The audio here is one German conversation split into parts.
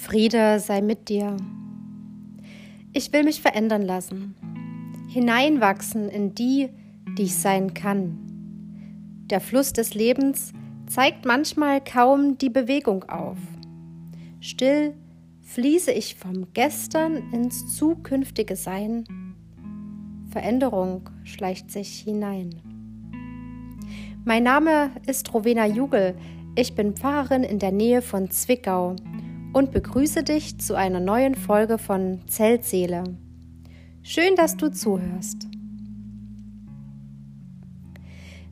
Friede sei mit dir. Ich will mich verändern lassen, hineinwachsen in die, die ich sein kann. Der Fluss des Lebens zeigt manchmal kaum die Bewegung auf. Still fließe ich vom Gestern ins zukünftige Sein. Veränderung schleicht sich hinein. Mein Name ist Rowena Jugel. Ich bin Pfarrerin in der Nähe von Zwickau und begrüße dich zu einer neuen Folge von Zeltseele. Schön, dass du zuhörst.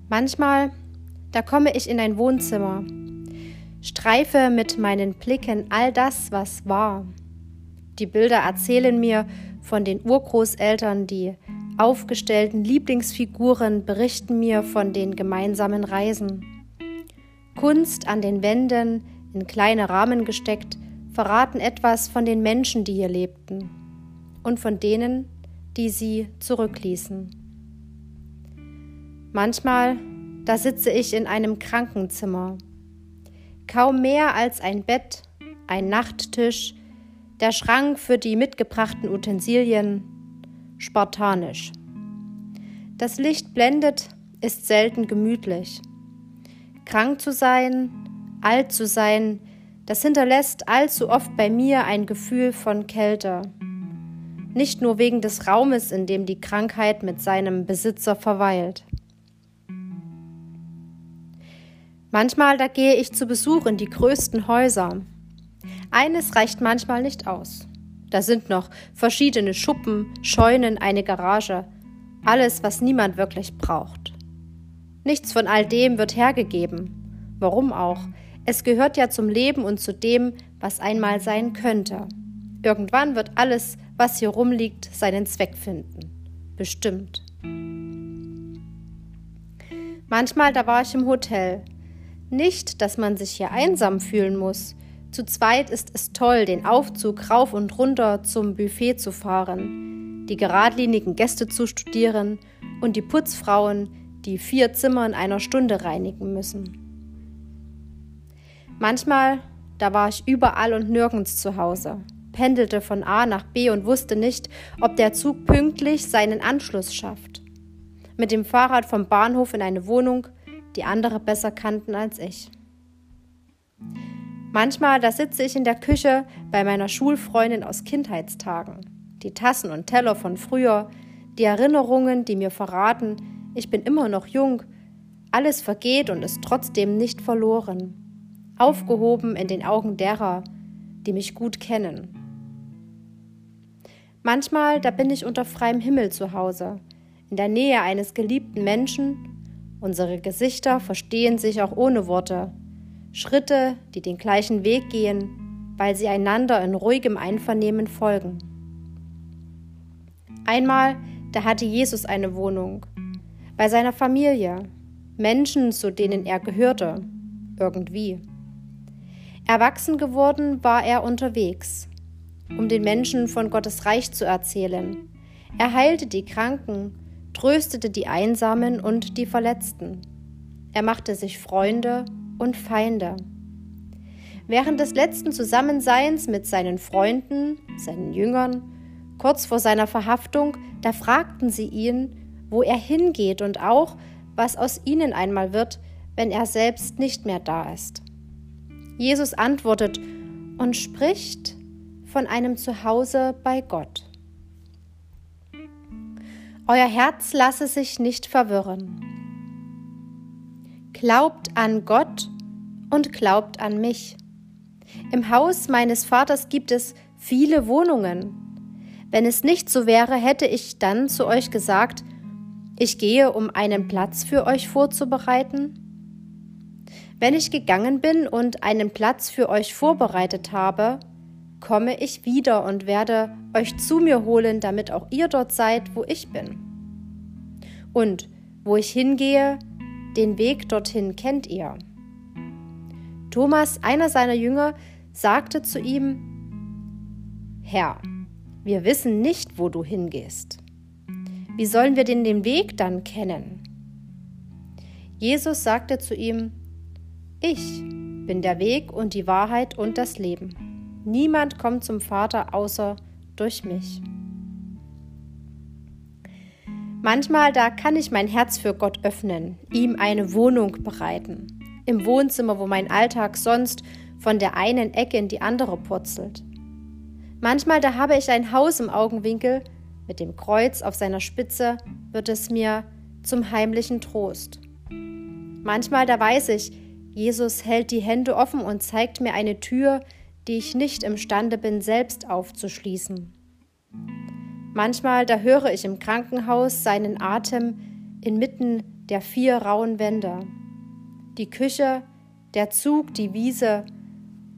Manchmal, da komme ich in ein Wohnzimmer, streife mit meinen Blicken all das, was war. Die Bilder erzählen mir von den Urgroßeltern, die aufgestellten Lieblingsfiguren berichten mir von den gemeinsamen Reisen. Kunst an den Wänden, in kleine Rahmen gesteckt, verraten etwas von den Menschen, die hier lebten und von denen, die sie zurückließen. Manchmal, da sitze ich in einem Krankenzimmer. Kaum mehr als ein Bett, ein Nachttisch, der Schrank für die mitgebrachten Utensilien, spartanisch. Das Licht blendet, ist selten gemütlich. Krank zu sein, alt zu sein, das hinterlässt allzu oft bei mir ein Gefühl von Kälte. Nicht nur wegen des Raumes, in dem die Krankheit mit seinem Besitzer verweilt. Manchmal da gehe ich zu Besuch in die größten Häuser. Eines reicht manchmal nicht aus. Da sind noch verschiedene Schuppen, Scheunen, eine Garage, alles, was niemand wirklich braucht. Nichts von all dem wird hergegeben. Warum auch? Es gehört ja zum Leben und zu dem, was einmal sein könnte. Irgendwann wird alles, was hier rumliegt, seinen Zweck finden. Bestimmt. Manchmal, da war ich im Hotel. Nicht, dass man sich hier einsam fühlen muss. Zu zweit ist es toll, den Aufzug rauf und runter zum Buffet zu fahren, die geradlinigen Gäste zu studieren und die Putzfrauen, die vier Zimmer in einer Stunde reinigen müssen. Manchmal, da war ich überall und nirgends zu Hause, pendelte von A nach B und wusste nicht, ob der Zug pünktlich seinen Anschluss schafft. Mit dem Fahrrad vom Bahnhof in eine Wohnung, die andere besser kannten als ich. Manchmal, da sitze ich in der Küche bei meiner Schulfreundin aus Kindheitstagen. Die Tassen und Teller von früher, die Erinnerungen, die mir verraten, ich bin immer noch jung, alles vergeht und ist trotzdem nicht verloren aufgehoben in den Augen derer, die mich gut kennen. Manchmal, da bin ich unter freiem Himmel zu Hause, in der Nähe eines geliebten Menschen. Unsere Gesichter verstehen sich auch ohne Worte. Schritte, die den gleichen Weg gehen, weil sie einander in ruhigem Einvernehmen folgen. Einmal, da hatte Jesus eine Wohnung, bei seiner Familie, Menschen, zu denen er gehörte, irgendwie. Erwachsen geworden war er unterwegs, um den Menschen von Gottes Reich zu erzählen. Er heilte die Kranken, tröstete die Einsamen und die Verletzten. Er machte sich Freunde und Feinde. Während des letzten Zusammenseins mit seinen Freunden, seinen Jüngern, kurz vor seiner Verhaftung, da fragten sie ihn, wo er hingeht und auch, was aus ihnen einmal wird, wenn er selbst nicht mehr da ist. Jesus antwortet und spricht von einem Zuhause bei Gott. Euer Herz lasse sich nicht verwirren. Glaubt an Gott und glaubt an mich. Im Haus meines Vaters gibt es viele Wohnungen. Wenn es nicht so wäre, hätte ich dann zu euch gesagt, ich gehe, um einen Platz für euch vorzubereiten? Wenn ich gegangen bin und einen Platz für euch vorbereitet habe, komme ich wieder und werde euch zu mir holen, damit auch ihr dort seid, wo ich bin. Und wo ich hingehe, den Weg dorthin kennt ihr. Thomas, einer seiner Jünger, sagte zu ihm, Herr, wir wissen nicht, wo du hingehst. Wie sollen wir denn den Weg dann kennen? Jesus sagte zu ihm, ich bin der Weg und die Wahrheit und das Leben. Niemand kommt zum Vater außer durch mich. Manchmal, da kann ich mein Herz für Gott öffnen, ihm eine Wohnung bereiten. Im Wohnzimmer, wo mein Alltag sonst von der einen Ecke in die andere purzelt. Manchmal, da habe ich ein Haus im Augenwinkel, mit dem Kreuz auf seiner Spitze wird es mir zum heimlichen Trost. Manchmal, da weiß ich, Jesus hält die Hände offen und zeigt mir eine Tür, die ich nicht imstande bin, selbst aufzuschließen. Manchmal, da höre ich im Krankenhaus seinen Atem inmitten der vier rauen Wände. Die Küche, der Zug, die Wiese,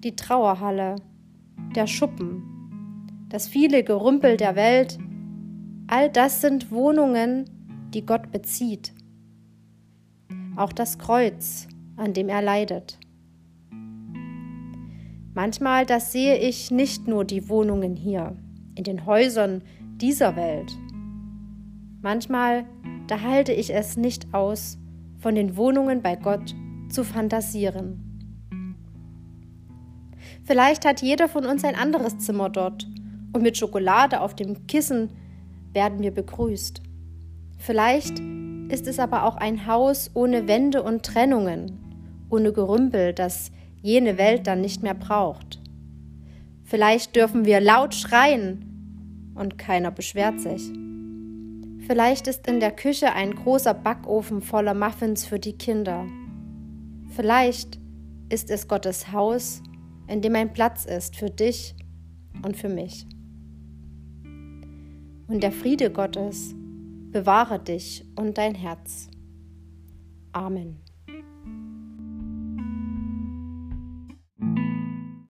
die Trauerhalle, der Schuppen, das viele Gerümpel der Welt, all das sind Wohnungen, die Gott bezieht. Auch das Kreuz, an dem er leidet. Manchmal, das sehe ich nicht nur die Wohnungen hier, in den Häusern dieser Welt. Manchmal, da halte ich es nicht aus, von den Wohnungen bei Gott zu fantasieren. Vielleicht hat jeder von uns ein anderes Zimmer dort und mit Schokolade auf dem Kissen werden wir begrüßt. Vielleicht ist es aber auch ein Haus ohne Wände und Trennungen, ohne Gerümpel, das jene Welt dann nicht mehr braucht. Vielleicht dürfen wir laut schreien und keiner beschwert sich. Vielleicht ist in der Küche ein großer Backofen voller Muffins für die Kinder. Vielleicht ist es Gottes Haus, in dem ein Platz ist für dich und für mich. Und der Friede Gottes bewahre dich und dein Herz. Amen.